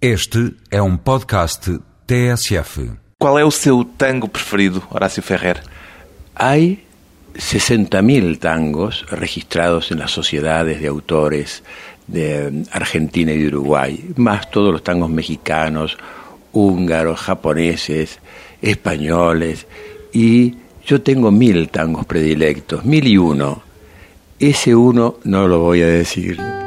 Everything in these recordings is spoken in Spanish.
Este é um podcast TSF. Qual é o seu tango preferido, Horácio Ferrer? Hay 60.000 tangos registrados en las sociedades de autores de Argentina y de Uruguay, más todos los tangos mexicanos, húngaros, japoneses, españoles, y yo tengo mil tangos predilectos, mil y uno. Ese uno no lo voy a decir.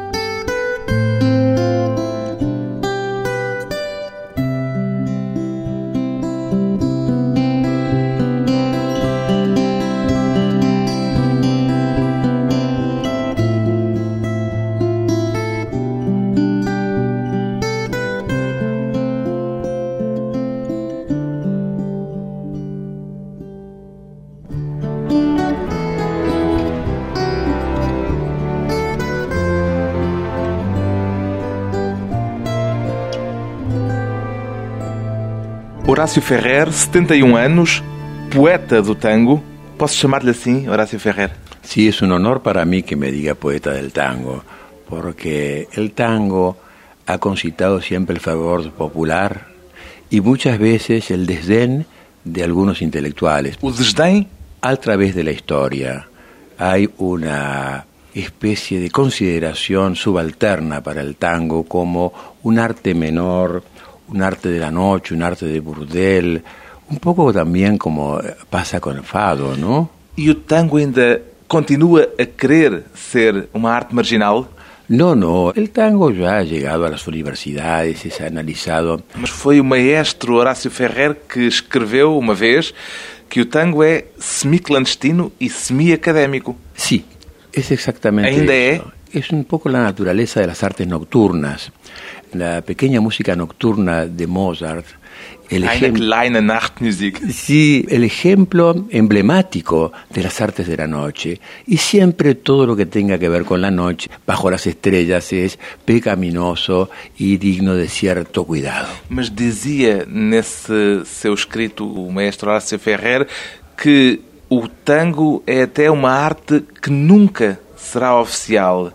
Horácio Ferrer, 71 anos, poeta do tango. Posso chamar-lhe assim, Horácio Ferrer? Sí, es un honor para mí que me diga poeta del tango, porque el tango ha concitado siempre el favor popular y muchas veces el desdén de algunos intelectuales. O desdém A través de la historia hay una especie de consideración subalterna para el tango como un arte menor, un arte de la noche, un arte de burdel, un poco también como pasa con el fado, ¿no? e o tango ainda continua a querer ser uma arte marginal, No, no, el tango ya ha llegado a las universidades, es analizado. mas foi o maestro Horácio Ferrer que escreveu uma vez que o tango é semi-clandestino e semi-académico. Sí, es exactamente Ainda eso. Es un poco la naturaleza de las artes nocturnas. La pequeña música nocturna de Mozart, el Eine kleine Nachtmusik. sí, el ejemplo emblemático de las artes de la noche. Y siempre todo lo que tenga que ver con la noche, bajo las estrellas, es pecaminoso y digno de cierto cuidado. Mas dizia nesse seu escrito o maestro Horácio Ferrer que o tango é até uma arte que nunca será oficial.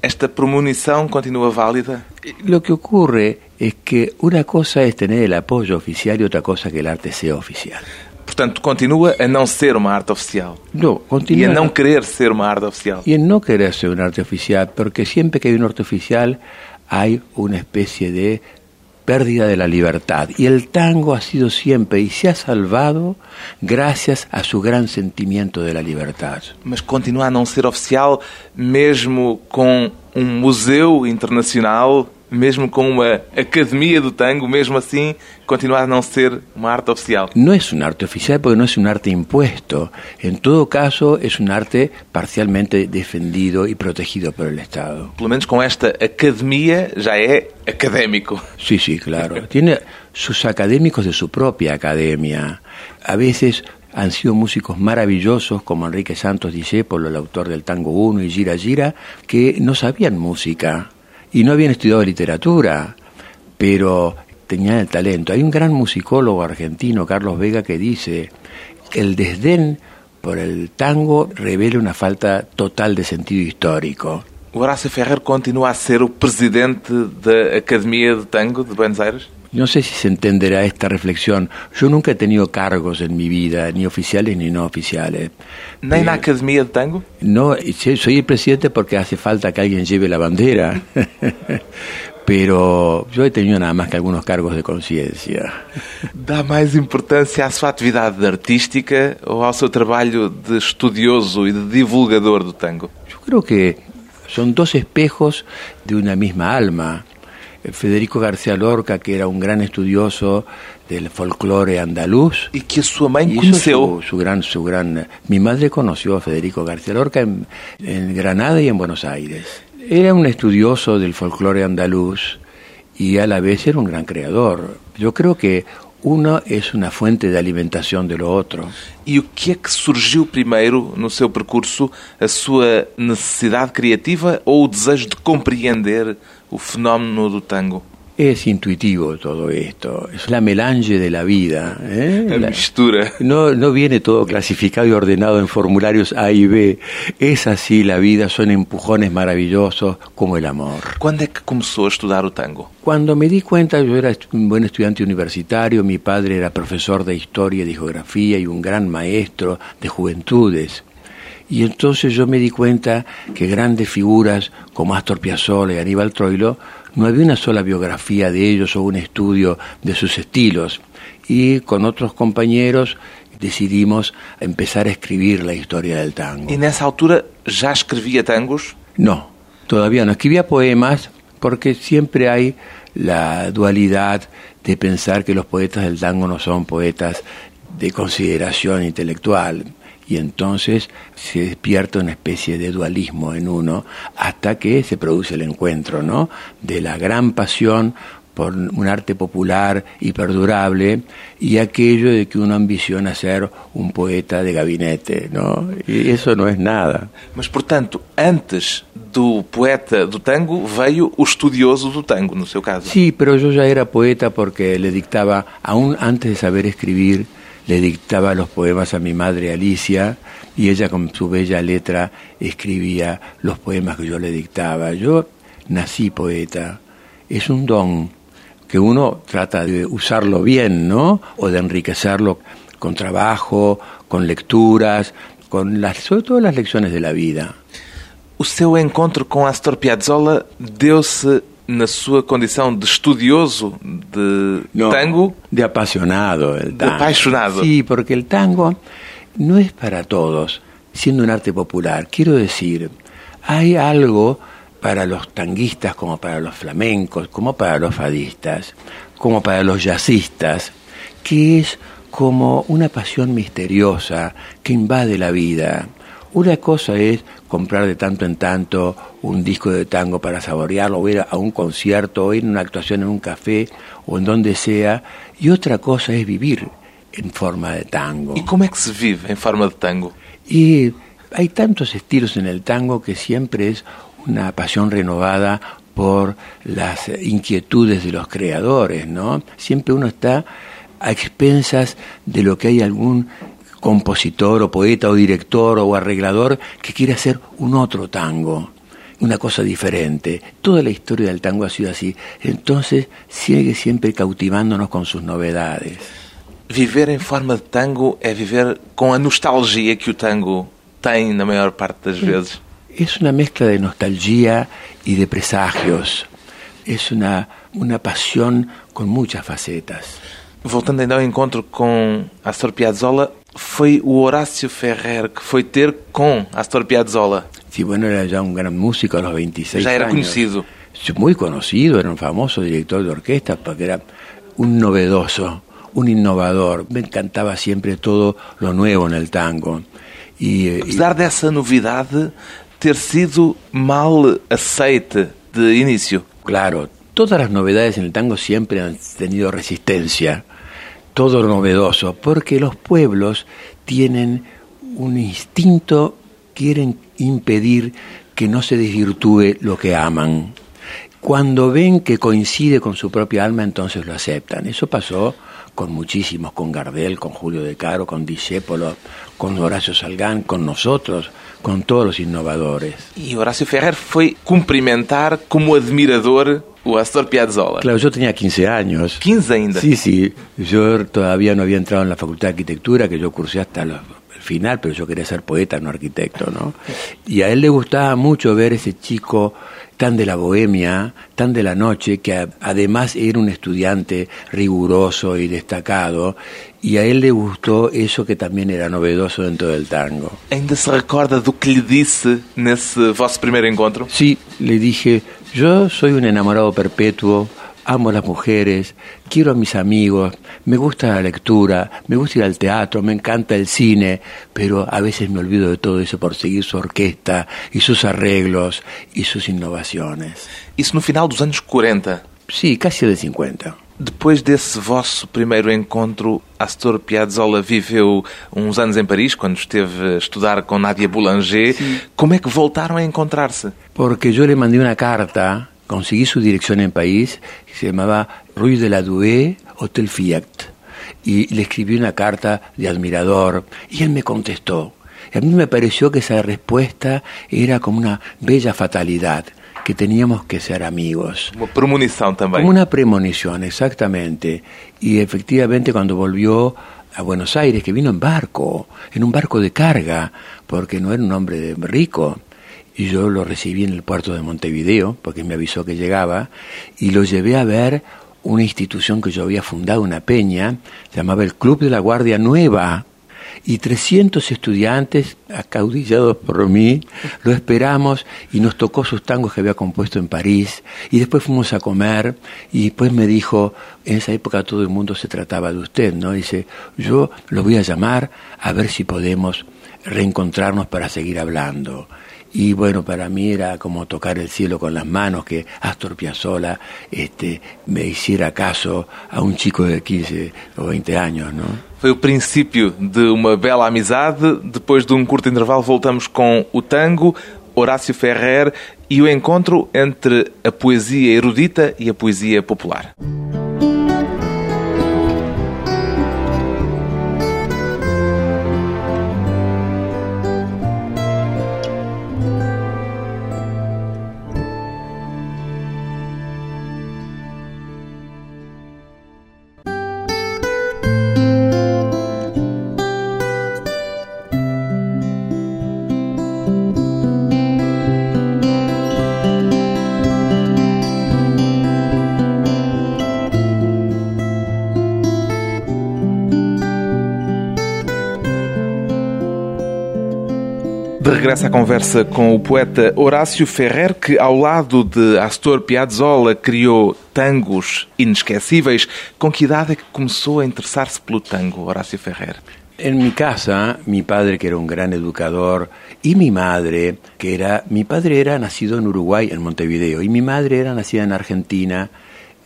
Esta premonição continua válida? Lo que ocurre es que una cosa es tener el apoyo oficial y otra cosa que el arte sea oficial. Portanto, continua a não ser uma arte oficial. No, E a não querer ser uma arte oficial. Y en no querer ser un arte oficial, porque siempre que hay un arte oficial hay una especie de pérdida de la libertad. Y el tango ha sido siempre y se ha salvado gracias a su gran sentimiento de la libertad. Mas continua a não ser oficial, mesmo com um museu internacional, mesmo com uma academia do tango, mesmo assim, continua a não ser uma arte oficial. No es un arte oficial porque no es un arte impuesto. En todo caso, es un arte parcialmente defendido y protegido por el Estado. Pelo menos com esta academia já é académico. Sí, sí, claro. Tiene sus académicos de su propia academia. A veces han sido músicos maravillosos como Enrique Santos Discépolo, el autor del Tango 1 y Gira Gira, que no sabían música y no habían estudiado literatura, pero tenían el talento. Hay un gran musicólogo argentino, Carlos Vega, que dice el desdén por el tango revela una falta total de sentido histórico. O Horácio Ferrer continua a ser o presidente da Academia de Tango de Buenos Aires? No sé si se entenderá esta reflexión. Yo nunca he tenido cargos en mi vida, ni oficiales ni no oficiales. Nem na Eh, Academia de Tango? No, y sí, soy el presidente porque hace falta que alguien lleve la bandera. Pero yo he tenido nada más que algunos cargos de conciencia. Dá mais importância à sua atividade artística ou ao seu trabalho de estudioso e de divulgador do tango? Yo creo que son dos espejos de una misma alma. Eh, Federico García Lorca, que era un gran estudioso del folclore andaluz, E que a sua mãe Hizo su, su gran, su gran. Mi madre conoció a Federico García Lorca en, en Granada y en Buenos Aires. Era un estudioso del folclore andaluz y a la vez era un gran creador. Yo creo que uno es una fuente de alimentación de lo otro. E o que é que surgiu primeiro no seu percurso? A sua necessidade criativa ou o desejo de compreender o fenómeno do tango? Es intuitivo todo esto, es la melange de la vida. ¿eh? La- mistura. no, no viene todo clasificado y ordenado en formularios A y B. Es así la vida, son empujones maravillosos como el amor. Quando é que começou a estudar o tango? Cuando me di cuenta, yo era un buen estudiante universitario, mi padre era profesor de historia y de geografía y un gran maestro de juventudes. Y entonces yo me di cuenta que grandes figuras como Astor Piazzolla y Aníbal Troilo, no había una sola biografía de ellos o un estudio de sus estilos. Y con otros compañeros decidimos empezar a escribir la historia del tango. E nessa altura já escrevia tangos? No, todavía no. Escribía poemas porque siempre hay la dualidad de pensar que los poetas del tango no son poetas de consideración intelectual. Y entonces se despierta una especie de dualismo en uno hasta que se produce el encuentro, ¿no? De la gran pasión por un arte popular y perdurable y aquello de que uno ambiciona ser un poeta de gabinete, ¿no? Y eso no es nada. Mas, portanto, antes do poeta do tango veio o estudioso do tango, no seu caso. Sí, pero yo ya era poeta porque le dictaba, aún antes de saber escribir, le dictaba los poemas a mi madre Alicia y ella con su bella letra escribía los poemas que yo le dictaba. Yo nací poeta, es un don que uno trata de usarlo bien, ¿no? O de enriquecerlo con trabajo, con lecturas, con las, sobre todo las lecciones de la vida. O seu encontro com Astor Piazzolla deu-se na sua condição de estudioso de No, tango? De apasionado. El De apasionado. Sí, porque el tango no es para todos, siendo un arte popular. Quiero decir, hay algo para los tanguistas como para los flamencos, como para los fadistas, como para los jazzistas, que es como una pasión misteriosa que invade la vida. Una cosa es comprar de tanto en tanto un disco de tango para saborearlo, o ir a un concierto, o ir a una actuación en un café o en donde sea, y otra cosa es vivir en forma de tango. E como é que se vive em forma de tango? Y hay tantos estilos en el tango que siempre es una pasión renovada por las inquietudes de los creadores, ¿no? Siempre uno está a expensas de lo que hay algún compositor o poeta o director o arreglador que quiere hacer un otro tango, una cosa diferente. Toda la historia del tango ha sido así. Entonces sigue siempre cautivándonos con sus novedades. Viver em forma de tango é viver com a nostalgia que o tango tem na maior parte das vezes. Es una mezcla de nostalgia y de presagios. Es una, una pasión con muchas facetas. Voltando ainda ao encontro com Astor Piazzolla, foi o Horácio Ferrer que foi ter com Astor Piazzolla. Si bueno, era ya un gran músico a los 26 Já era años. conhecido. Sí, Muy conocido, era un famoso director de orquesta porque era un novedoso, un innovador. Me encantaba siempre todo lo nuevo en el tango. Y, eh, Apesar dessa novidade ter sido mal aceite de início. Claro, todas las novedades en el tango siempre han tenido resistencia, todo novedoso, porque los pueblos tienen un instinto, quieren impedir que no se desvirtúe lo que aman. Cuando ven que coincide con su propia alma, entonces lo aceptan. Eso pasó con muchísimos, con Gardel, con Julio De Caro, con Discépolo, con Horacio Salgán, con nosotros, con todos los innovadores. E Horácio Ferrer foi cumprimentar como admirador o Astor Piazzolla. Claro, yo tenía 15 años. 15 ainda. Sí, sí. Yo todavía no había entrado en la Facultad de Arquitectura, que yo cursé hasta los- el final, pero yo quería ser poeta, no arquitecto, ¿no? Y a él le gustaba mucho ver ese chico tan de la bohemia, tan de la noche, que además era un estudiante riguroso y destacado, y a él le gustó eso que también era novedoso dentro del tango. Ainda se recorda do que lhe disse nesse vosso primeiro encontro? Sí, le dije, yo soy un enamorado perpetuo, amo a las mujeres, quiero a mis amigos, me gusta la lectura, me gusta ir al teatro, me encanta el cine, pero a veces me olvido de todo eso por seguir su orquesta y sus arreglos y sus innovaciones. Isso no final dos anos 40. Sí, casi de 50. Depois desse vosso primeiro encontro, Astor Piazzolla viveu uns anos em Paris, quando esteve a estudar com Nadia Boulanger. Como é que voltaram a encontrar-se? Porque yo le mandé una carta conseguí su dirección en París, que se llamaba Rue de la Douai, Hotel Fiat. Y le escribí una carta de admirador y él me contestó. Y a mí me pareció que esa respuesta era como una bella fatalidad que teníamos que ser amigos. Uma premonição também. Como una premonición, exactamente. Y efectivamente cuando volvió a Buenos Aires, que vino en barco, en un barco de carga, porque no era un hombre rico, y yo lo recibí en el puerto de Montevideo, porque me avisó que llegaba, y lo llevé a ver una institución que yo había fundado, una peña, se llamaba el Club de la Guardia Nueva, y 300 estudiantes, acaudillados por mí, lo esperamos y nos tocó sus tangos que había compuesto en París. Y después fuimos a comer y después me dijo, en esa época todo el mundo se trataba de usted, ¿no? Dice, yo lo voy a llamar a ver si podemos reencontrarnos para seguir hablando. Y bueno, para mí era como tocar el cielo con las manos que Astor Piazzolla este, me hiciera caso a un chico de 15 o 20 años, ¿no? Foi o princípio de uma bela amizade. Depois de um curto intervalo, voltamos com o tango, Horácio Ferrer e o encontro entre a poesia erudita e a poesia popular. À conversa com o poeta Horácio Ferrer, que ao lado de Astor Piazzolla criou tangos inesquecíveis. Com que idade é que começou a interessar-se pelo tango, Horácio Ferrer? En mi casa, mi padre, que era un gran educador, y mi madre, que era, mi padre era nacido en Uruguay, en Montevideo, y mi madre era nacida en Argentina,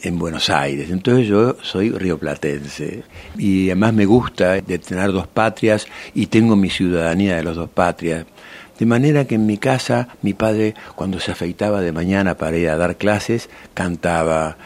en Buenos Aires. Entonces yo soy rioplatense. Y además me gusta de tener dos patrias y tengo mi ciudadanía de las dos patrias. De manera que en mi casa, mi padre, cuando se afeitaba de mañana para ir a dar clases, cantaba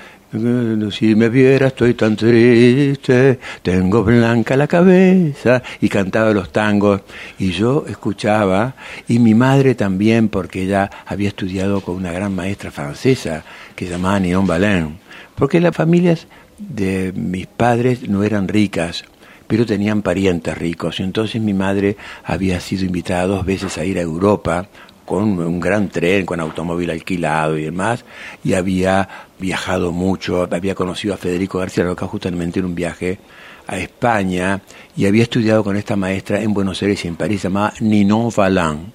si me viera estoy tan triste, tengo blanca la cabeza, y cantaba los tangos, y yo escuchaba, y mi madre también, porque ella había estudiado con una gran maestra francesa que se llamaba Nion Balin, porque las familias de mis padres no eran ricas, pero tenían parientes ricos, y entonces mi madre había sido invitada dos veces a ir a Europa, con un gran tren, con automóvil alquilado y demás, y había viajado mucho, había conocido a Federico García Lorca justamente en un viaje a España, y había estudiado con esta maestra en Buenos Aires y en París, llamada Ninon Valin,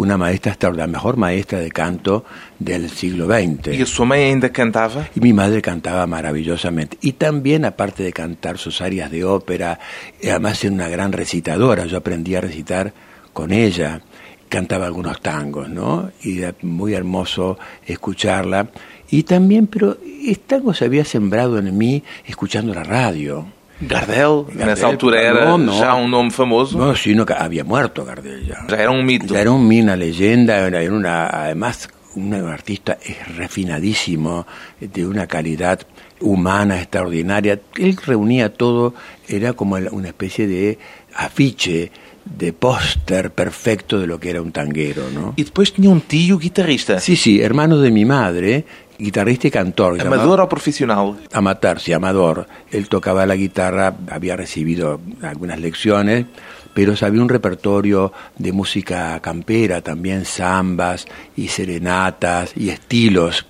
una maestra, la mejor maestra de canto del siglo XX. E a sua mãe ainda cantava? Y mi madre cantaba maravillosamente. Y también, aparte de cantar sus arias de ópera, además era una gran recitadora. Yo aprendí a recitar con ella. Cantaba algunos tangos, ¿no? Y era muy hermoso escucharla. Y también, pero el tango se había sembrado en mí escuchando la radio. Gardel, Gardel, nessa altura era no, no. já um nome famoso, No, sino que había muerto Gardel ya. já era um mito. Ya era un, una leyenda, era una, además un artista refinadísimo, de una calidad humana extraordinaria. Él reunía todo, era como una especie de afiche, de póster perfecto de lo que era un tanguero, ¿no? E depois tinha um tio guitarrista. Sí, sí, hermano de mi madre, guitarrista y cantor. llamado- Amador ou profissional? amateur, sí, amador. Él tocaba la guitarra, había recibido algunas lecciones, pero sabía un repertorio de música campera, también zambas y serenatas y estilos,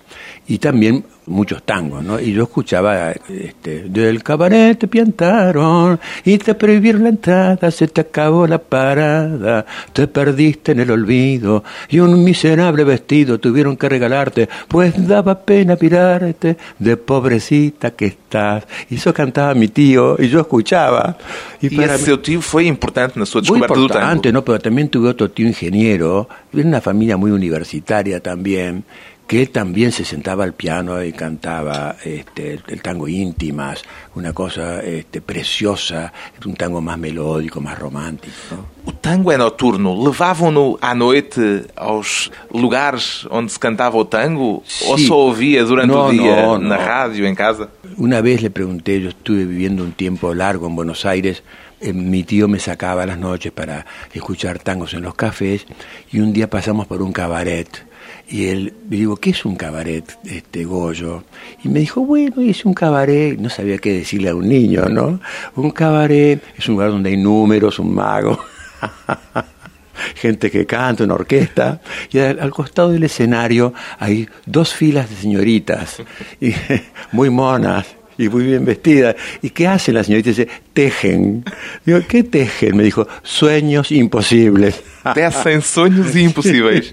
y también muchos tangos, ¿no? Y yo escuchaba este, del cabaret te piantaron y te prohibieron la entrada, se te acabó la parada, te perdiste en el olvido y un miserable vestido tuvieron que regalarte, pues daba pena mirarte de pobrecita que estás. Y eso cantaba mi tío y yo escuchaba. E para esse mí- seu tio foi importante na sua muy descoberta do tango. importante, ¿no? Pero también tuve otro tío ingeniero, de una familia muy universitaria también, que él también se sentaba al piano y cantaba este, el, el tango íntimas, una cosa este, preciosa, un tango más melódico, más romántico. ¿no? O tango é noturno. Levavam-no à noite aos lugares onde se cantava o tango? Ou Sí. só ouvia durante No, o dia no, na no. rádio, em casa? Una vez le pregunté, yo estuve viviendo un tiempo largo en Buenos Aires, eh, mi tío me sacaba a las noches para escuchar tangos en los cafés y un día pasamos por un cabaret y él, le digo, ¿qué es un cabaret, este Goyo? Y me dijo, bueno, es un cabaret, no sabía qué decirle a un niño, ¿no? Un cabaret es un lugar donde hay números, un mago. gente que canta, una orquesta, y al, al costado del escenario hay dos filas de señoritas, y, muy monas y muy bien vestidas. ¿Y qué hacen las señoritas? Dice, tejen. Digo, ¿qué tejen? Me dijo, sueños imposibles. Tecem sonhos impossíveis.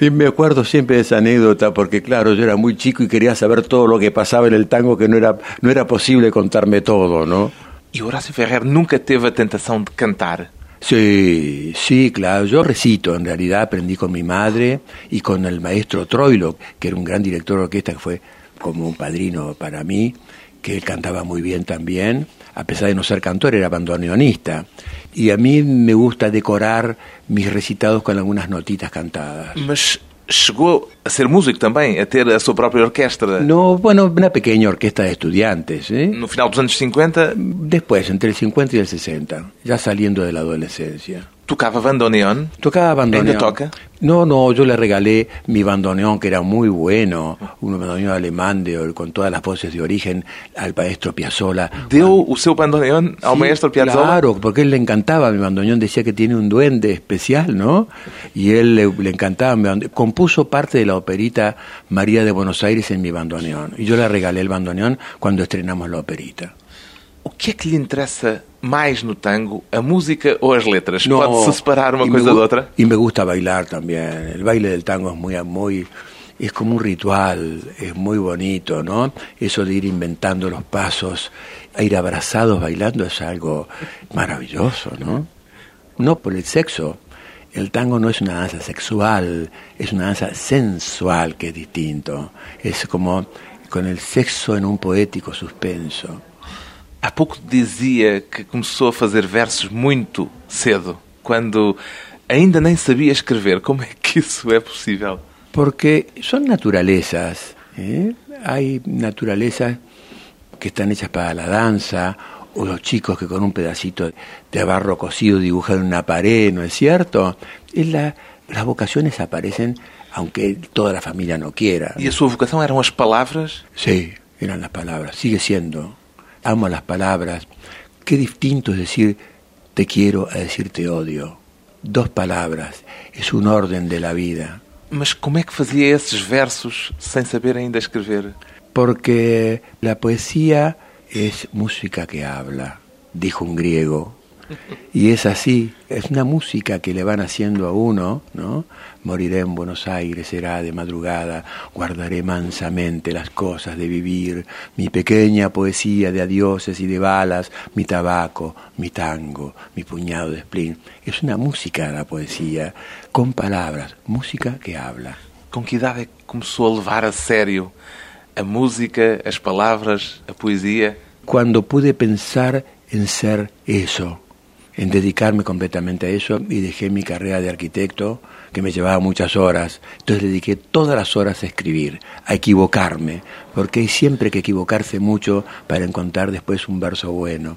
Y me acuerdo siempre de esa anécdota porque, claro, yo era muy chico y quería saber todo lo que pasaba en el tango, que no era, no era posible contarme todo, ¿no? E Horácio Ferrer nunca teve a tentação de cantar. Sí, sí, claro. Yo recito, en realidad aprendí con mi madre y con el maestro Troilo, que era un gran director de orquesta que fue como un padrino para mí, que él cantaba muy bien también, a pesar de no ser cantor, era bandoneonista. Y a mí me gusta decorar mis recitados con algunas notitas cantadas. Mas chegou a ser músico também, a ter a sua própria orquestra. No, bueno, una pequeña orquesta de estudiantes, ¿eh? No final dos anos 50, Después, entre el 50 y el 60, ya saliendo de la tocava bandoneon. Tocaba bandoneón. ¿Ainda toca? No, no, yo le regalé mi bandoneón, que era muy bueno, un bandoneón alemán de, con todas las voces de origen, al maestro Piazzolla. Deu o seu bandoneon ao Sí, maestro Piazzolla. Claro, porque él le encantaba mi bandoneón, decía que tiene un duende especial, ¿no? Y él le, le encantaba mi bandoneón. Compuso parte de la operita María de Buenos Aires en mi bandoneón. Y yo le regalé el bandoneón cuando estrenamos la operita. O que é que lhe interessa mais no tango, a música ou as letras? No, separar coisa me gu- da outra? Y me gusta bailar también. El baile del tango es muy, muy, es como un ritual, es muy bonito, ¿no? Eso de ir inventando los pasos, a ir abrazados bailando es algo maravilloso, ¿no? No por el sexo. El tango no es una danza sexual, es una danza sensual que es distinto. Es como con el sexo en un poético suspenso. Há pouco dizia que começou a fazer versos muito cedo, quando ainda nem sabia escrever. Como é que isso é possível? Porque son naturalezas. ¿eh? Hay naturalezas que están hechas para la danza, o los chicos que con un pedacito de barro cocido dibujan una pared, ¿no es cierto? Es la- las vocaciones aparecen aunque toda la familia no quiera. E a sua vocação eram as palavras? Sí, eran las palabras, sigue siendo. Amo las palabras. Qué distinto es decir te quiero a decir te odio. Dos palabras, es un orden de la vida. Mas como é que fazia esses versos sem saber ainda escrever? Porque la poesía es música que habla, dijo un griego. Y es así, es una música que le van haciendo a uno, ¿no? Moriré en Buenos Aires, será de madrugada, guardaré mansamente las cosas de vivir, mi pequeña poesía de adioses y de balas, mi tabaco, mi tango, mi puñado de spleen. Es una música la poesía, con palabras, música que habla. Com que idade é que começou a levar a sério a música, as palavras, a poesia? cuando pude pensar en ser eso, en dedicarme completamente a eso y dejé mi carrera de arquitecto que me llevaba muchas horas. Entonces dediqué todas las horas a escribir, a equivocarme, porque hay siempre que equivocarse mucho para encontrar después un verso bueno.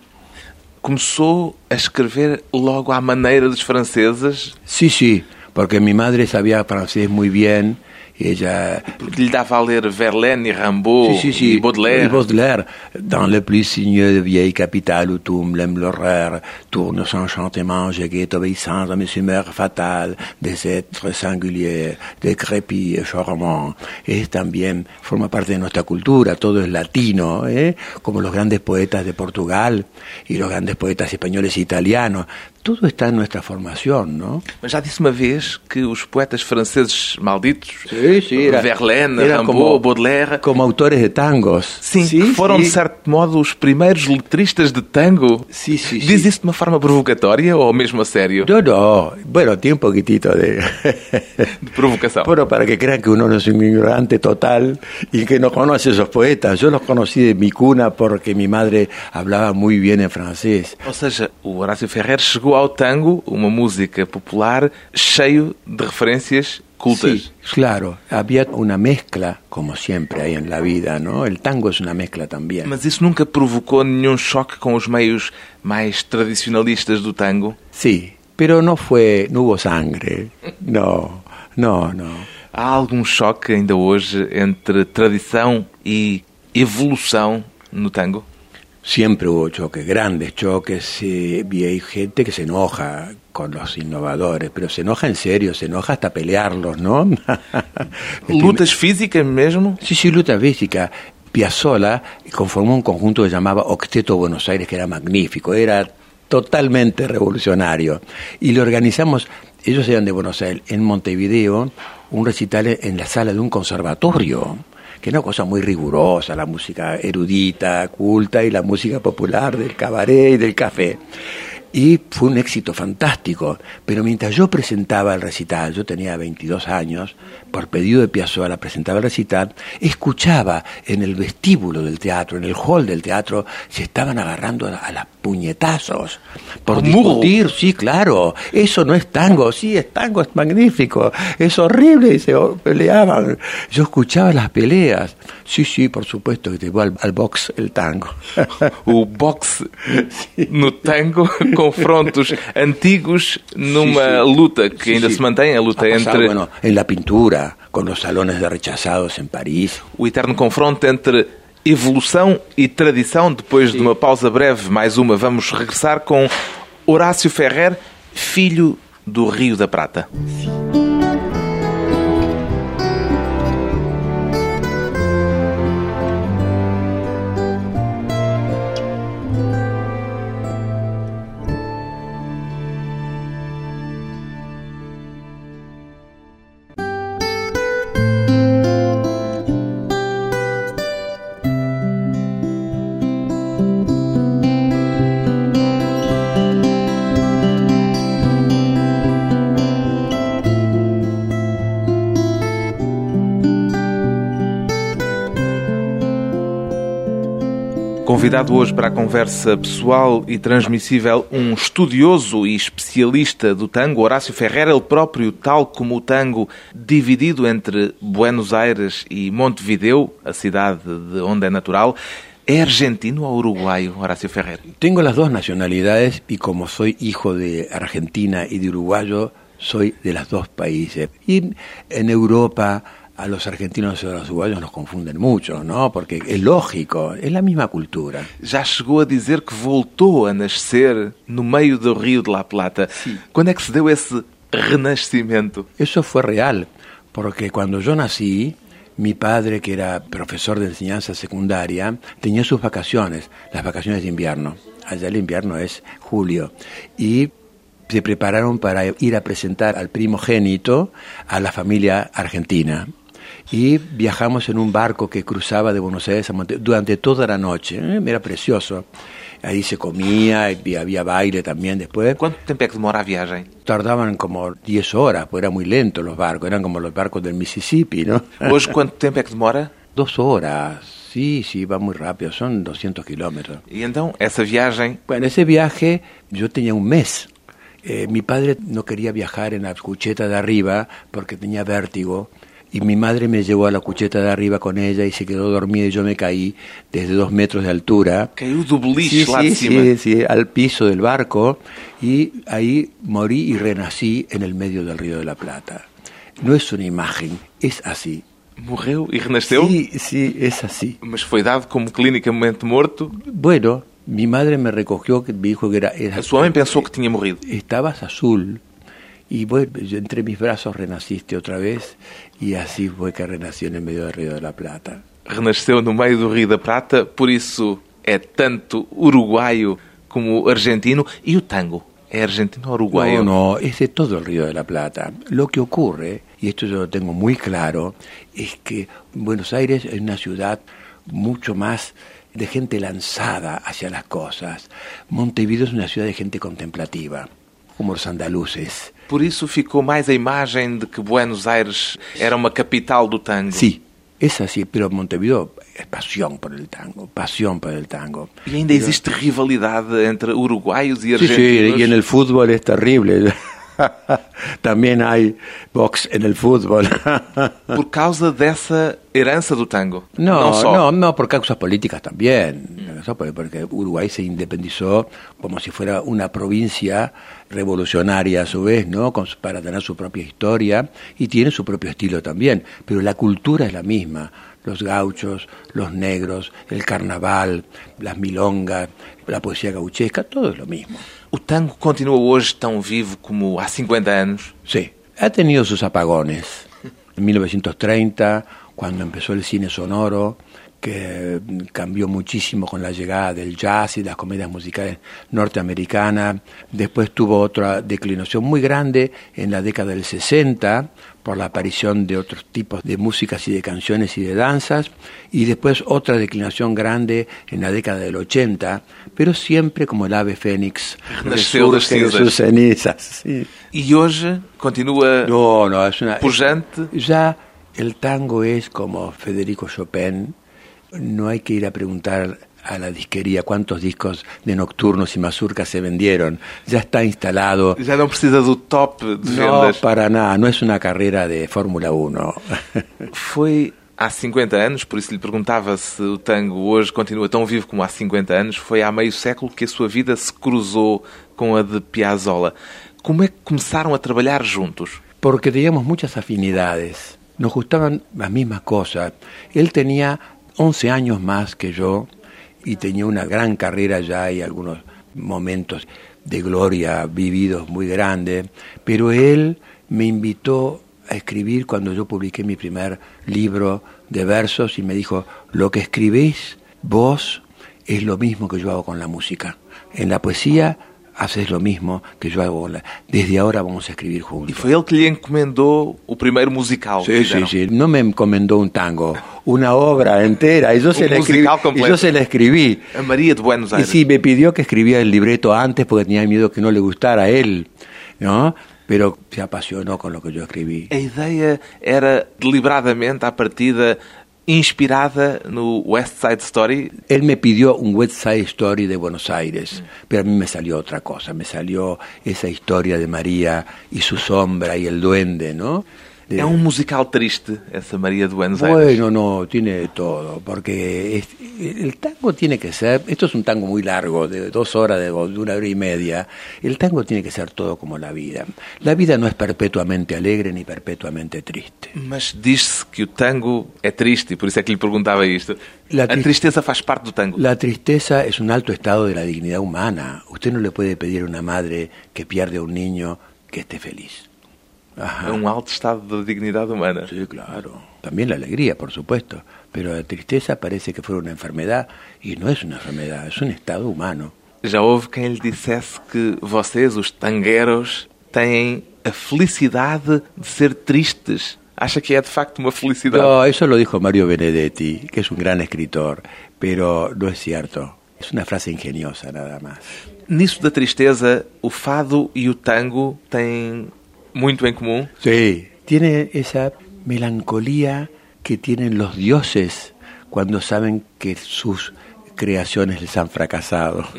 Começou a escrever logo à maneira dos franceses, Sí, sí, porque mi madre sabía francés muy bien ella porque lhe dava a ler Verlaine e Rimbaud Baudelaire. Et Baudelaire, dans le plus sinueux de vieille capitale où tombe l'aime l'horreur, tourne son chantement, je guette obéissance à mes humeurs fatales, des êtres singuliers, decrépits et charmants. Es también, forma parte de nuestra cultura, todo es latino, ¿eh? como los grandes poetas de Portugal y los grandes poetas españoles e italianos, Todo está en nuestra formación, ¿no? Mas já disse uma vez que os poetas franceses malditos, Sí, sí, era- Verlaine, era Rimbaud, como- Baudelaire, Como autores de tangos. sim, que foram de certo modo os primeiros letristas de tango. Sí, sí. Diz isso de uma forma provocatória ou mesmo a sério? No, no, bueno, tiene un poquitito de... De provocação. Bueno, para que crean que uno no es un ignorante total y que no conoce esos poetas. Yo los conocí de mi cuna porque mi madre hablaba muy bien en francés. Ou seja, o Horácio Ferrer chegou ao tango, uma música popular, cheio de referências cultas. Sí, claro, había una mezcla, como siempre hay en la vida, ¿no? El tango es una mezcla también. Mas isso nunca provocou nenhum choque com os meios mais tradicionalistas do tango? Sí, pero no fue, no hubo sangre. No, no, no. Há algum choque ainda hoje entre tradição e evolução no tango? Siempre hubo choques, grandes choques, eh, y hay gente que se enoja con los innovadores, pero se enoja en serio, se enoja hasta pelearlos, ¿no? Lutas físicas mesmo? Sí, sí, luta física. Piazzolla conformó un conjunto que llamaba Octeto Buenos Aires, que era magnífico, era totalmente revolucionario. Y lo organizamos, ellos eran de Buenos Aires, en Montevideo, un recital en la sala de un conservatorio, era una cosa muy rigurosa, la música erudita, culta y la música popular del cabaret y del café. Y fue un éxito fantástico. Pero mientras yo presentaba el recital, yo tenía 22 años, por pedido de Piazzolla presentaba el recital, escuchaba en el vestíbulo del teatro, en el hall del teatro, se estaban agarrando a, las puñetazos por discutir, sí, claro, eso no es tango, sí, es tango, es magnífico, es horrible, y se peleaban. Yo escuchaba las peleas. Sí, sí, por supuesto que llegó al, al box el tango. O boxe no tango, confrontos antigos numa Sí, sí. luta que Sí, ainda sí. se mantém, a luta Ha pasado, entre bueno, en la pintura, con los salones de rechazados en París. o eterno confronto entre evolução e tradição. Depois de uma pausa breve, mais uma, vamos regressar com Horácio Ferrer, filho do Rio da Prata. Convidado hoje para a conversa pessoal e transmissível um estudioso e especialista do tango, Horácio Ferreira, ele próprio, tal como o tango, dividido entre Buenos Aires e Montevideo, a cidade de onde é natural. É argentino ou uruguaio, Horácio Ferreira? Tengo las dos nacionalidades y como soy hijo de Argentina y de uruguayo, soy de los dos países. Y en Europa a los argentinos y a los uruguayos nos confunden mucho, ¿no? Porque es lógico, es la misma cultura. Já chegou a dizer que voltou a nascer no meio do Rio de la Plata. Quando é que se deu esse renascimento? Eso fue real, porque cuando yo nací, mi padre, que era profesor de enseñanza secundaria, tenía sus vacaciones, las vacaciones de invierno. Allá el invierno es julio. Y se prepararon para ir a presentar al primogénito a la familia argentina. Y viajamos en un barco que cruzaba de Buenos Aires a Monte durante toda la noche. ¿eh? Era precioso. Ahí se comía, y había baile también después. Quanto tempo é que demora a viagem? Tardaban como 10 horas, pues eran muy lentos los barcos, eran como los barcos del Mississippi, ¿no? Tempo é que demora? Dos horas, sí, sí, va muy rápido, son 200 kilómetros. E então, essa viagem Bueno, ese viaje yo tenía un mes. Eh, mi padre no quería viajar en la cucheta de arriba porque tenía vértigo y mi madre me llevó a la cucheta de arriba con ella y se quedó dormida y yo me caí desde dos metros de altura. beliche Sí, sí, sí, sí, al piso del barco y ahí morí y renací en el medio del río de la Plata. No es una imagen, es así. Morreu e renasceu, Sí, sí, es así. mas foi dado como clinicamente morto. Bueno, mi madre me recogió, que me dijo que era, era sua mãe pensou que tinha morrido. estabas azul. Y bueno, yo entre mis brazos renaciste otra vez y así fue que renací en el medio del río de la Plata. Renasceu no meio do Rio da Prata, por isso é tanto uruguaio como argentino. E o tango? ¿Es argentino o uruguayo? No, no, es de todo el Río de la Plata. Lo que ocurre, y esto yo lo tengo muy claro, es que Buenos Aires es una ciudad mucho más de gente lanzada hacia las cosas. Montevideo es una ciudad de gente contemplativa, como los andaluces. Por isso ficou mais a imagem de que Buenos Aires era uma capital do tango. Sí, es así, pero Montevideo es pasión por el tango, pasión por el tango. E ainda existe rivalidade entre uruguaios e argentinos. sí, y en el fútbol es terrible. También hay box en el fútbol. Por causa dessa herança do tango. No, Não só. no, no, por causas políticas también. Eso porque- Porque Uruguay se independizó como si fuera una provincia revolucionaria a su vez, ¿no? Para tener su propia historia y tiene su propio estilo también. Pero la cultura es la misma. Los gauchos, los negros, el carnaval, las milongas, la poesía gauchesca, todo es lo mismo. O tango continua hoje tão vivo como há 50 anos. Sí, ha tenido sus apagones. En 1930, cuando empezó el cine sonoro, que cambió muchísimo con la llegada del jazz y las comedias musicales norteamericanas. Después tuvo otra declinación muy grande en la década del 60 por la aparición de otros tipos de músicas y de canciones y de danzas. Y después otra declinación grande en la década del 80, pero siempre como el ave fénix resurge de sus cenizas. sí. E hoje continua No, no, es una... pujante. Ya el tango es como Federico Chopin, no hay que ir a preguntar a la disquería cuántos discos de nocturnos y mazurcas se vendieron, ya está instalado. Já não precisa do top de No, vendas. para nada, no es una carrera de Fórmula 1. Foi há 50 anos, por isso lhe perguntava se o tango hoje continua tão vivo como há 50 anos. Foi há meio século que a sua vida se cruzou com a de Piazzolla. Como é que começaram a trabalhar juntos? porque teníamos muchas afinidades, nos gustaban las mismas cosas. Él tenía 11 años más que yo y tenía una gran carrera ya y algunos momentos de gloria vividos muy grandes, pero él me invitó a escribir cuando yo publiqué mi primer libro de versos y me dijo, lo que escribís vos es lo mismo que yo hago con la música. En la poesía haces lo mismo que yo hago. Desde ahora vamos a escribir juntos. E foi ele que lhe encomendou o primeiro musical. Sí, sí, sí. No me encomendó un tango, una obra entera. Y yo, se la, escribí, y yo se la escribí. A Maria de Buenos Y Aires. sí, me pidió que escribiera el libreto antes porque tenía miedo que no le gustara a él, ¿no? Pero se apasionó con lo que yo escribí. A ideia era deliberadamente, à partida, inspirada no West Side Story. Él me pidió un West Side Story de Buenos Aires, pero a mí me salió otra cosa. Me salió esa historia de María y su sombra y el duende, ¿no? De- É um musical triste, essa Maria de Buenos Aires. Bueno, no, tiene de todo, porque es- el tango tiene que ser, esto es un tango muy largo, de dos horas, de, una hora y media, el tango tiene que ser todo como la vida. La vida no es perpetuamente alegre ni perpetuamente triste. Mas diz-se que o tango é triste, por isso é que lhe perguntava isto. La tri- tristeza faz parte do tango. La tristeza es un alto estado de la dignidad humana. Usted no le puede pedir a una madre que pierde a un niño que esté feliz. Ajá. É um alto estado da dignidade humana. Sí, claro. También la alegría, por supuesto. Pero la tristeza parece que fuera una enfermedad y no es una enfermedad, es un estado humano. Já houve quem lhe dissesse que vocês, os tangueiros, têm a felicidade de ser tristes. Acha que é de facto uma felicidade? No, eso lo dijo Mario Benedetti, que es un gran escritor, pero no es cierto. Es una frase ingeniosa nada más. Nisso da tristeza, o fado e o tango têm muito em comum. Sí, tiene esa melancolía que tienen los dioses cuando saben que sus creaciones les han fracasado.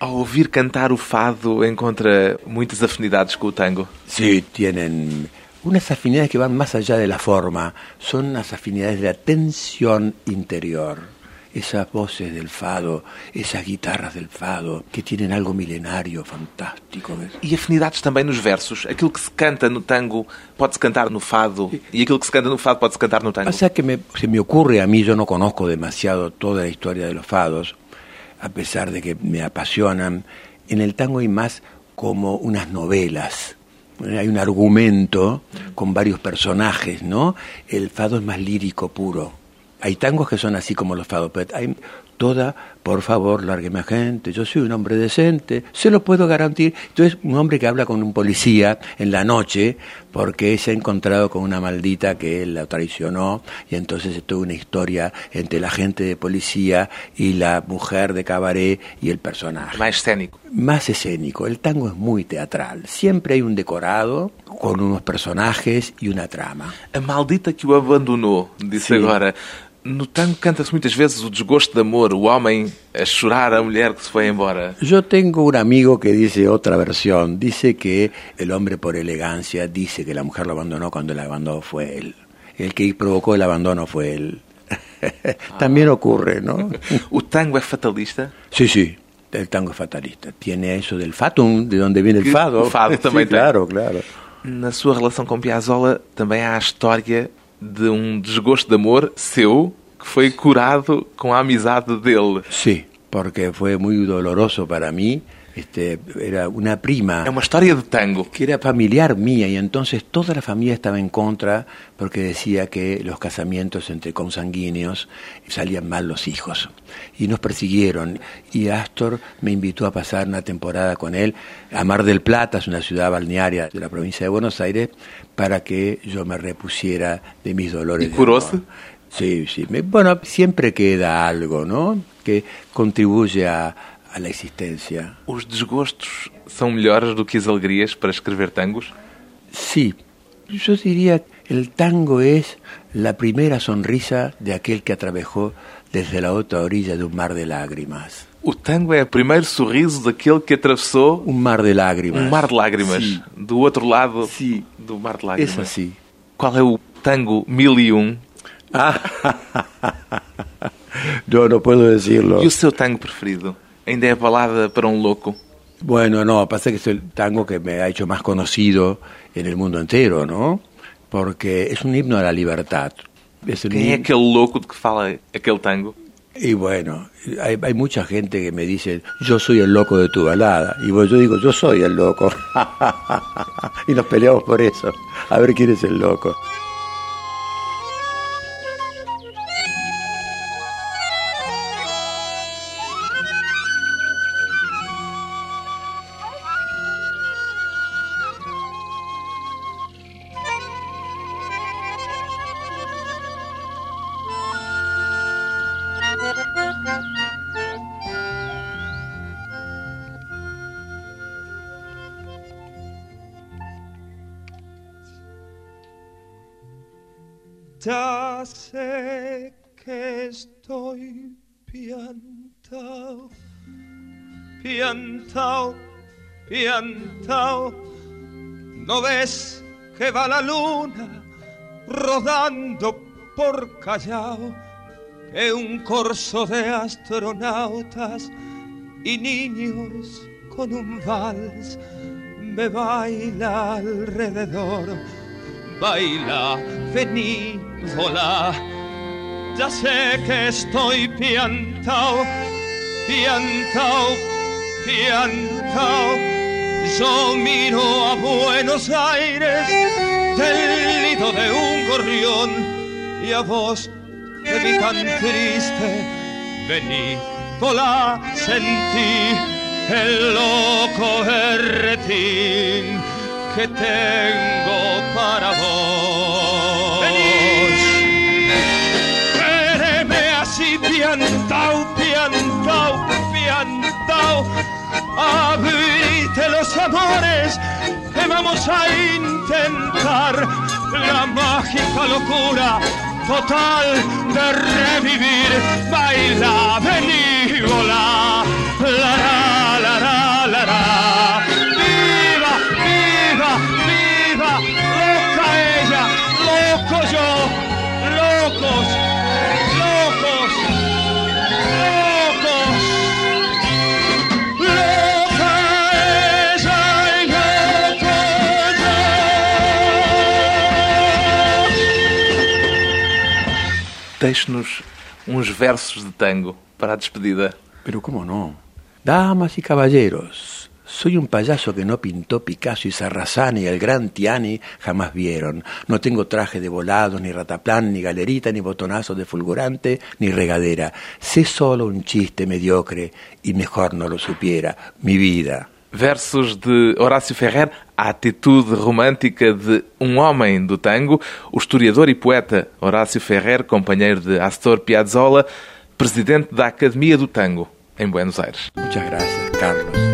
Ao ouvir cantar o fado, encontra muitas afinidades com o tango. Sí, tienen unas afinidades que van más allá de la forma, son unas afinidades de la tensión interior. Esas voces del fado, esas guitarras del fado, que tienen algo milenario, fantástico. ¿ves? E afinidades também nos versos. Aquilo que se canta no tango pode-se cantar no fado. E aquilo que se canta no fado pode-se cantar no tango. O sea que me- se me ocurre a mí, yo no conozco demasiado toda la historia de los fados, a pesar de que me apasionan. En el tango hay más como unas novelas. Hay un argumento con varios personajes, ¿no? El fado es más lírico puro. Hay tangos que son así como los fados, pero hay toda, por favor, lárgueme a gente, yo soy un hombre decente, se lo puedo garantir. Entonces, un hombre que habla con un policía en la noche porque se ha encontrado con una maldita que él la traicionó y entonces es toda una historia entre la gente de policía y la mujer de cabaret y el personaje. Mais escénico. Más escénico, el tango es muy teatral, siempre hay un decorado con unos personajes y una trama. A maldita que o abandonou, disse Sim. agora. No tango canta-se muitas vezes o desgosto de amor, o homem a chorar a mulher que se foi embora. Yo tengo un amigo que dice otra versión, dice que el hombre por elegancia dice que la mujer lo abandonó cuando el abandono fue él. El que provocó el abandono fue él. También ocurre, ¿no? O tango é fatalista? Sí, sí, el tango es fatalista. Tiene eso del fatum, de donde viene el fado. o fado Sí, também tem. claro, claro. Na sua relação com Piazzolla também há a história de um desgosto de amor seu que foi curado com a amizade dele. Sí, porque fue muy doloroso para mí. Este, era una prima É uma história de tango. que era familiar mía y entonces toda la familia estaba en contra porque decía que los casamientos entre consanguíneos salían mal los hijos y nos persiguieron y Astor me invitó a pasar una temporada con él a Mar del Plata, es una ciudad balnearia de la provincia de Buenos Aires, para que yo me repusiera de mis dolores. ¿Y amor. Sí, sí. Bueno, siempre queda algo, ¿no? Que contribuye a, a la existencia. Os desgostos são melhores do que as alegrias para escrever tangos? Sí, yo diría que el tango es la primera sonrisa de aquel que atravesó desde la otra orilla de un mar de lágrimas. O tango é o primeiro sorriso daquele que atravessou Un mar de lágrimas. um mar de lágrimas. Sí, Do outro lado Sí. do mar de lágrimas. es así. Qual é o tango 1001 Yo no puedo decirlo. e o seu tango preferido? Ainda é a balada para um louco? Bueno, no, pasa que es el tango que me ha hecho más conocido en el mundo entero, ¿no? Porque es un himno a la libertad. Es é himno- aquele louco de que fala aquele tango? Y bueno, hay, hay mucha gente que me dice, yo soy el loco de tu balada. Y bueno, yo digo, yo soy el loco. y nos peleamos por eso. A ver quién es el loco. Ya sé que estoy piantao, piantao, piantao. ¿No ves que va la luna rodando por Callao? Que un corso de astronautas y niños con un vals me baila alrededor. Baila, vení, volá. Ya sé que estoy piantao, piantao, piantao. Yo miro a Buenos Aires del nido de un gorrión y a vos te vi tan triste. Vení, volá, sentí el loco berretín que tengo para vos. Piantao, piantao, piantao. Abrite los amores que vamos a intentar la mágica locura total de revivir. Baila, vení, volá, la la la la. Deixe-nos uns versos de tango para a despedida. Pero cómo no. Damas y caballeros, Soy un payaso que no pintó Picasso y Sarrazani el gran Tiani jamás vieron. No tengo traje de volados, ni rataplan, ni galerita, ni botonazo de fulgurante, ni regadera. Sé solo un chiste mediocre y mejor no lo supiera. Mi vida. Versos de Horácio Ferrer, a atitude romântica de um homem do tango, o historiador e poeta Horácio Ferrer, companheiro de Astor Piazzolla, presidente da Academia do Tango, em Buenos Aires. Muchas gracias, Carlos.